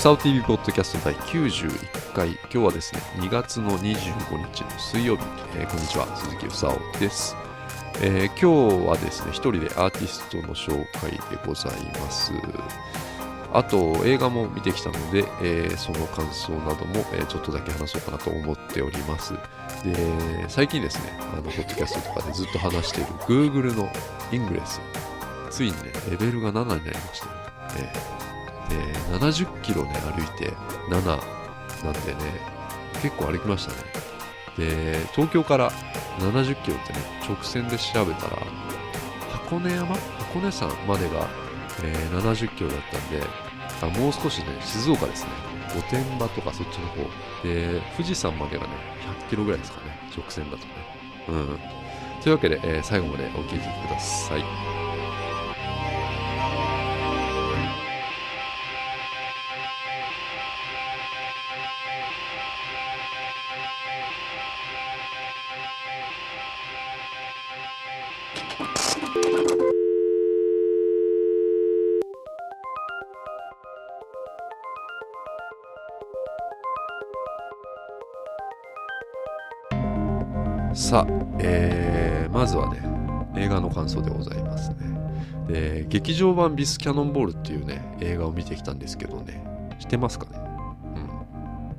ふさお TV ポッドキャスト第91回。今日はですね2月の25日の水曜日、えー、こんにちは。鈴木ふさおです、えー今日はですね一人でアーティストの紹介でございます。あと映画も見てきたので、えーその感想なども、えちょっとだけ話そうかなと思っております。で最近ですねあのポッドキャストとかでずっと話している Google のイングレス。ついにねレベルが7になりました、えーで70キロね歩いて7なんでね結構歩きましたね。で東京から70キロってね直線で調べたら箱根山？箱根山までが、えー70キロだったんであもう少しね静岡ですね。御殿場とかそっちの方。で富士山までがね100キロぐらいですかね直線だとね。うん。というわけで、えー最後までお聞きください。さあ、えーまずはね映画の感想でございますね。で劇場版ビスキャノンボールっていうね映画を見てきたんですけどね。知ってますかね？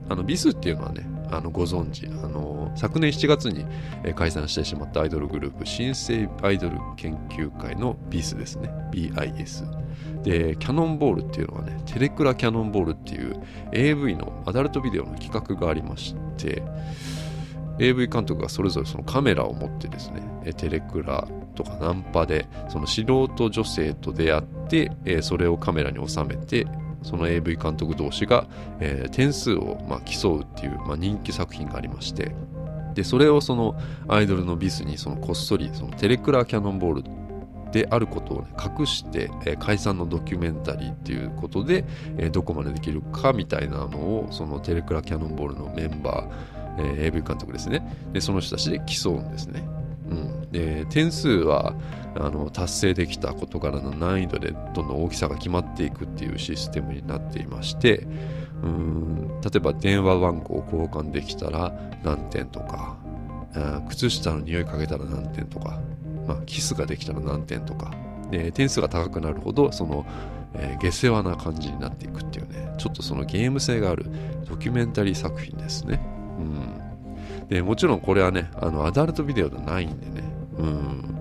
うん。あのビスっていうのはねあのご存知。あの昨年7月に解散してしまったアイドルグループ新生アイドル研究会のビスですね。BIS でキャノンボールっていうのはねテレクラキャノンボールっていう AV のアダルトビデオの企画がありまして AV 監督がそれぞれそのカメラを持ってですねテレクラとかナンパでその素人女性と出会ってそれをカメラに収めてその AV 監督同士が、点数をまあ競うっていう、まあ、人気作品がありましてでそれをそのアイドルのビスにそのこっそりそのテレクラキャノンボールであることを、隠して、解散のドキュメンタリーっていうことで、どこまでできるかみたいなのをそのテレクラキャノンボールのメンバー、えー AV 監督ですね。でその人たちで競うんですね、うん、で点数はあの達成できた事柄の難易度でどんどん大きさが決まっていくっていうシステムになっていましてうん。例えば電話番号を交換できたら何点とか靴下の匂いかけたら何点とか、まあ、キスができたら何点とか。で点数が高くなるほどその、えー下世話な感じになっていくっていうね。ちょっとそのゲーム性があるドキュメンタリー作品ですね、うん、でもちろんこれはねあのアダルトビデオではないんでね、うん、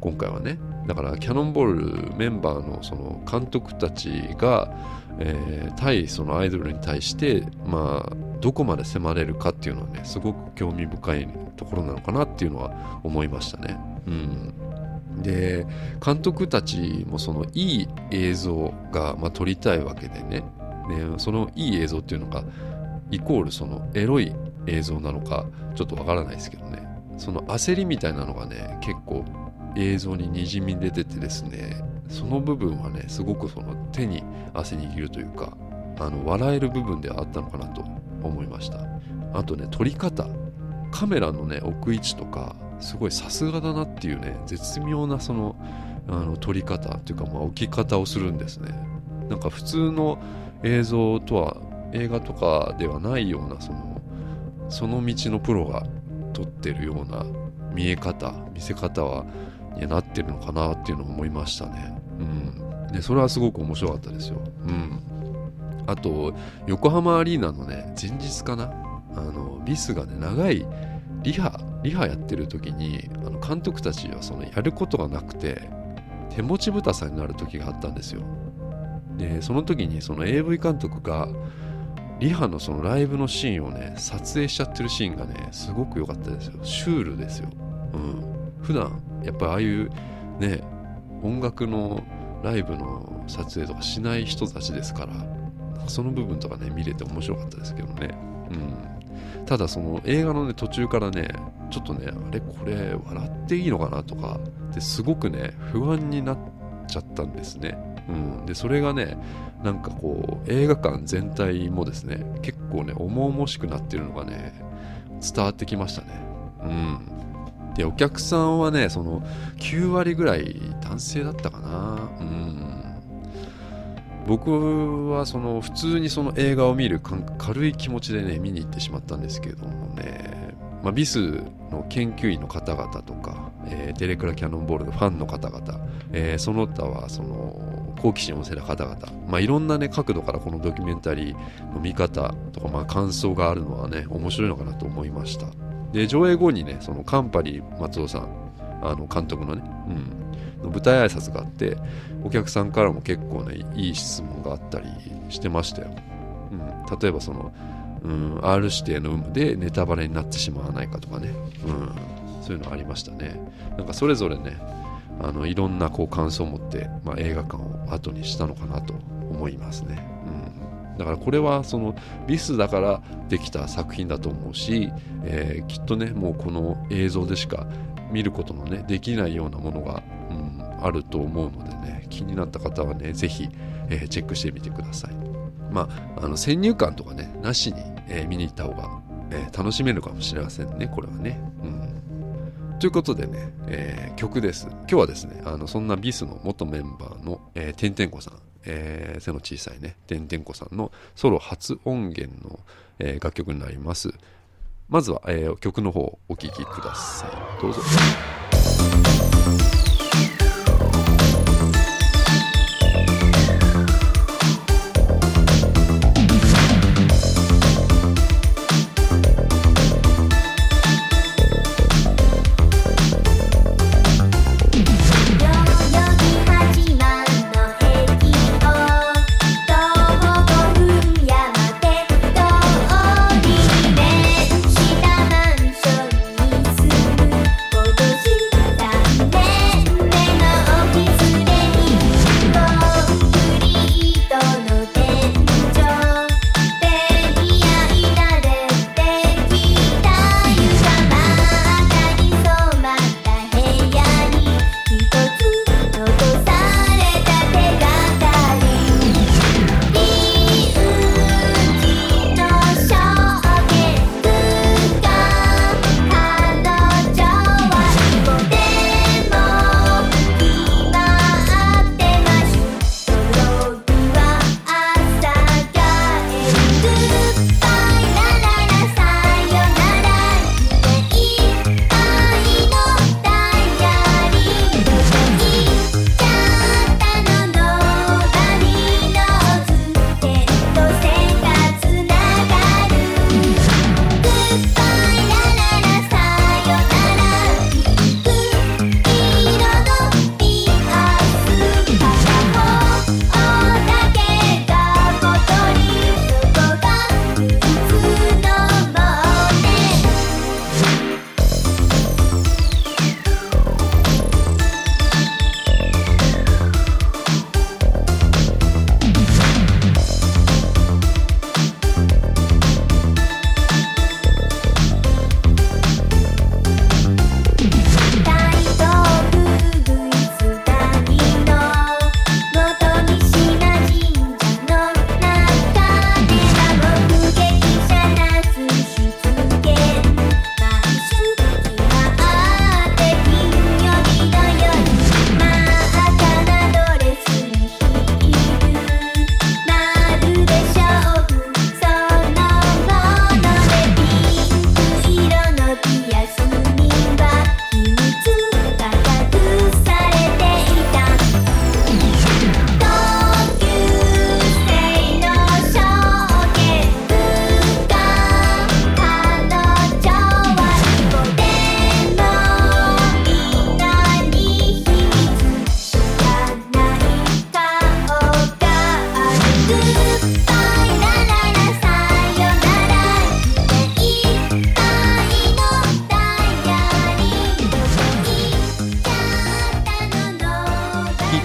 今回はね。だからキャノンボールメンバーのその監督たちが、えー対そのアイドルに対してまあどこまで迫れるかっていうのはねすごく興味深いところなのかなっていうのは思いましたね。うん、で監督たちもそのいい映像が、まあ、撮りたいわけでね。でそのいい映像っていうのがイコールそのエロい映像なのかちょっとわからないですけどね。その焦りみたいなのがね結構映像ににじみ出ててですねその部分はねすごくその手に汗握るというかあの笑える部分ではあったのかなと思いました。あとね撮り方。カメラのね置く位置とかすごいさすがだなっていうね絶妙なそのあの撮り方っていうかまあ置き方をするんですね。なんか普通の映像とは映画とかではないようなそのその道のプロが撮ってるような見え方見せ方はになってるのかなっていうのを思いましたね。うん、でそれはすごく面白かったですよ。うん、あと横浜アリーナのね前日かな？あのビスがね長いリハリハやってる時にあの監督たちはそのやることがなくて手持ちぶたさになる時があったんですよ。でその時にその AV 監督がリハのそのライブのシーンをね撮影しちゃってるシーンがねすごく良かったですよ。シュールですよ、うん、普段やっぱああいうね音楽のライブの撮影とかしない人たちですからその部分とかね見れて面白かったですけどね、うん、ただその映画のね途中からねちょっとねあれこれ笑っていいのかなとかってすごくね不安になっちゃったんですね、うん、でそれがねなんかこう映画館全体もですね結構ね重々しくなってるのがね伝わってきましたね。うん。でお客さんはねその9割ぐらい男性だったかな。うん。僕はその普通にその映画を見る軽い気持ちでね見に行ってしまったんですけれどもね、まあ、ビスの研究員の方々とか、えー、テレクラキャノンボールのファンの方々、えー、その他はその好奇心旺盛な方々、まあ、いろんなね角度からこのドキュメンタリーの見方とか、まあ、感想があるのはね面白いのかなと思いました。で上映後にねそのカンパニー松尾さんあの監督のね、うん、の舞台挨拶があってお客さんからも結構ねいい質問があったりしてましたよ、うん、例えばその、うん、R 指定の有無でネタバレになってしまわないかとかね、うん、そういうのありましたね。なんかそれぞれねあのいろんなこう感想を持って、まあ、映画館を後にしたのかなと思いますね、うん、だからこれはそのビスだからできた作品だと思うし、えー、きっとねもうこの映像でしか見ることのねできないようなものが、うん、あると思うのでね気になった方はね是非、えー、チェックしてみてください。まああの先入観とかねなしに、えー、見に行った方が、えー、楽しめるかもしれませんねこれはね。ということでね、えー、曲です。今日はですね、あのそんなビスの元メンバーの、えー、てんてんこさん、えー、背の小さいね、てんてんこさんのソロ初音源の、えー、楽曲になります。まずは、えー、曲の方をお聴きください。どうぞ。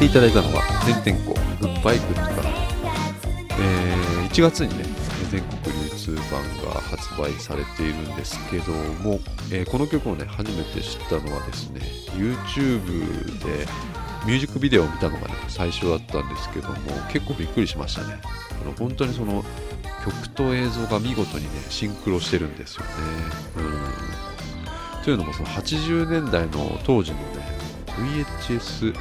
いただいたのは、てんてんこ、グッバイグッドから、えー、1月にね、全国流通版が発売されているんですけども、えー、この曲をね、初めて知ったのはですね、YouTube でミュージックビデオを見たのがね、最初だったんですけども、結構びっくりしましたね。あの本当にその曲と映像が見事にね、シンクロしてるんですよね。うん。というのも、その80年代の当時のね、VHS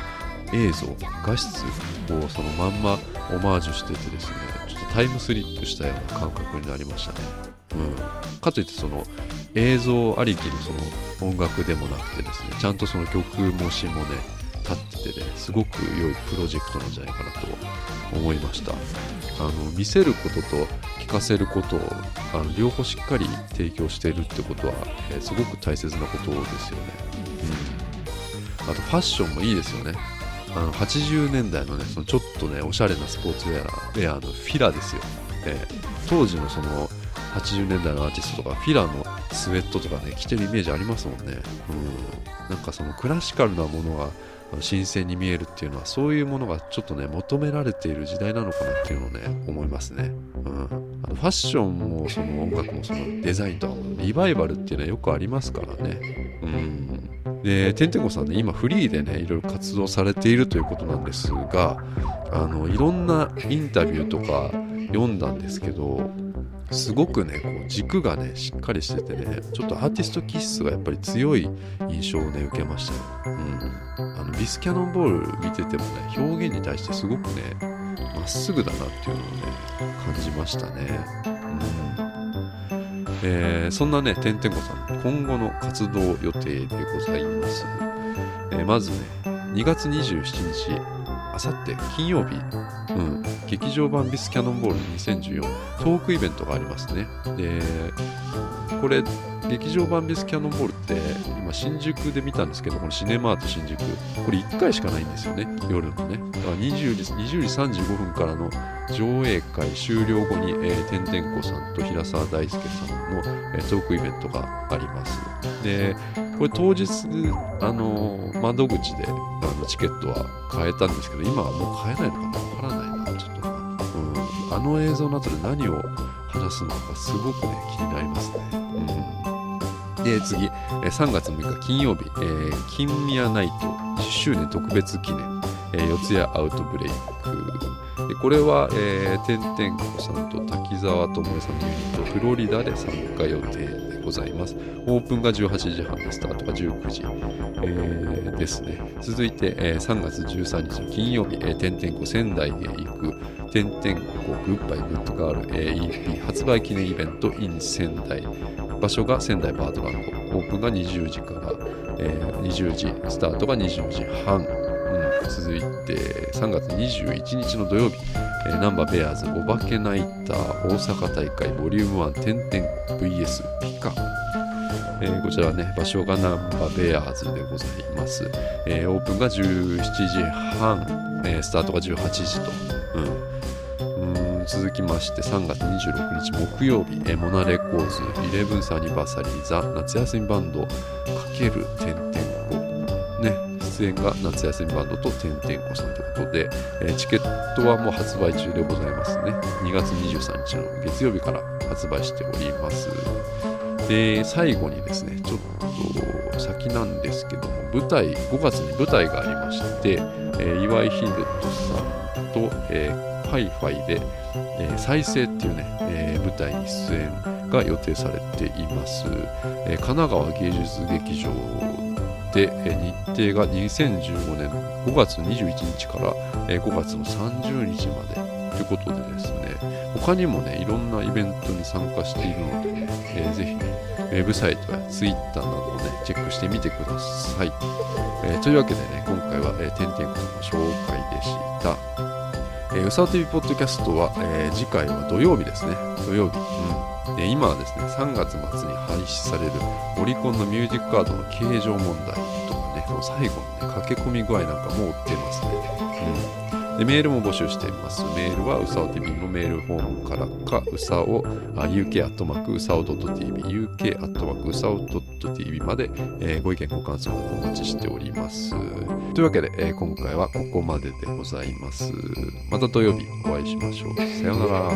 映像画質をそのまんまオマージュしててですねちょっとタイムスリップしたような感覚になりましたね、うん、かといってその映像ありきのその音楽でもなくてですねちゃんとその曲も詞もね立っててねすごく良いプロジェクトなんじゃないかなと思いました。あの見せることと聞かせることをあの両方しっかり提供しているってことは、えーすごく大切なことですよね、うん、あとファッションもいいですよね。あの80年代のねそのちょっとねおしゃれなスポーツウェアウェアのフィラですよ、えー当時のその80年代のアーティストとかフィラのスウェットとかね着てるイメージありますもんね、うん、なんかそのクラシカルなものが新鮮に見えるっていうのはそういうものがちょっとね求められている時代なのかなっていうのをね思いますね、うん、あのファッションもその音楽もそのデザインとリバイバルっていうのはよくありますからね。うん。でてんてこさんね今フリーでねいろいろ活動されているということなんですがあのいろんなインタビューとか読んだんですけどすごくねこう軸がねしっかりしててねちょっとアーティスト気質がやっぱり強い印象をね受けました。よ、うん、あのビスキャノンボール見ててもね表現に対してすごくねまっすぐだなっていうのをね感じましたね、うん。えーそんなねてんてんこさん今後の活動予定でございます、えーまずね2月27日あさって金曜日、うん、劇場版ビスキャノンボール2014トークイベントがありますね。で、これ、劇場版ビスキャノンボールって、今、新宿で見たんですけど、このシネマート新宿、これ1回しかないんですよね、夜のね。だから20時 ,20 時35分からの上映会終了後に、えー、てんてんこさんと平沢大輔さんの、えートークイベントがあります。で、これ当日、あのー窓口であのチケットは買えたんですけど、今はもう買えないのかな？わからないな、ちょっと。うん、あの映像の後で何を話すのかすごくね、気になりますね。うん、で、次、3月6日金曜日、えー、金宮ナイト10周年特別記念、えー、四谷アウトブレイク。でこれは、えー、てんてんこさんと滝沢智恵さんのユニット、フロリダで参加予定でございます。オープンが18時半で、スタートが19時、えーですね。続いて、えー3月13日の金曜日、えー、てんてんこ仙台へ行く、てんてんこグッバイグッドガール、えー EP 発売記念イベント in 仙台。場所が仙台バードランド。オープンが20時から、えー20時、スタートが20時半。うん、続いて3月21日の土曜日、えーナンバーベアーズお化けナイター大阪大会ボリューム1点々 VS ピカ、えーこちらはね場所がナンバーベアーズでございます、えーオープンが17時半、えースタートが18時と、う、ん続きまして3月26日木曜日、えーモナレコーズ11スアニバーサリーザ夏休みバンドかける点々こね出演が夏休みバンドとてんてんこさんということで、えーチケットはもう発売中でございますね。2月23日の月曜日から発売しております。で最後にですねちょっと先なんですけども舞台5月に舞台がありまして、えー岩井秀人さんと、えーファイファイで、えー再生っていうね、えー舞台に出演が予定されています、えー神奈川芸術劇場で、えー日程が2015年5月21日から、えー5月の30日までということでですね。他にもねいろんなイベントに参加しているので、えーぜひねウェブサイトやツイッターなどをねチェックしてみてください、えーというわけでね今回は、えー、てんてんこの紹介でした。えー、うさお TV ポッドキャストは、えー次回は土曜日ですね。土曜日。うん。で、今はですね、3月末に廃止されるオリコンのミュージックカードの形状問題とかね、この最後のね、駆け込み具合なんかも追ってますね。うん。で、メールも募集しています。メールはうさお TV のメールフォームからか、うさお、あ uk アットマークうさお .tv、uk アットマークうさお .tv まで、えーご意見ご感想などお待ちしております。というわけで、えー今回はここまででございます。また土曜日お会いしましょう。さようなら。